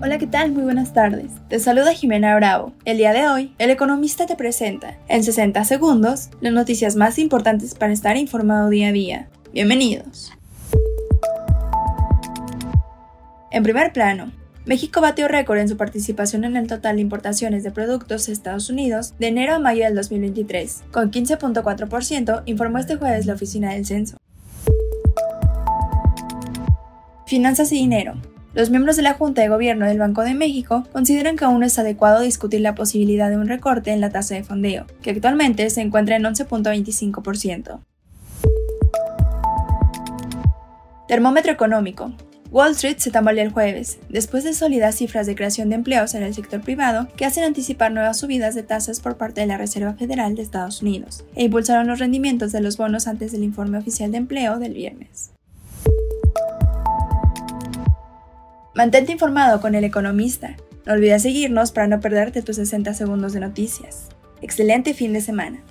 Hola, ¿qué tal? Muy buenas tardes. Te saluda Jimena Bravo. El día de hoy, el economista te presenta, en 60 segundos, las noticias más importantes para estar informado día a día. Bienvenidos. En primer plano, México batió récord en su participación en el total de importaciones de productos de Estados Unidos de enero a mayo del 2023, con 15.4%, informó este jueves la Oficina del Censo. Finanzas y dinero. Los miembros de la Junta de Gobierno del Banco de México consideran que aún no es adecuado discutir la posibilidad de un recorte en la tasa de fondeo, que actualmente se encuentra en 11.25%. Termómetro económico. Wall Street se tambalea el jueves, después de sólidas cifras de creación de empleos en el sector privado que hacen anticipar nuevas subidas de tasas por parte de la Reserva Federal de Estados Unidos, e impulsaron los rendimientos de los bonos antes del informe oficial de empleo del viernes. Mantente informado con El Economista. No olvides seguirnos para no perderte tus 60 segundos de noticias. Excelente fin de semana.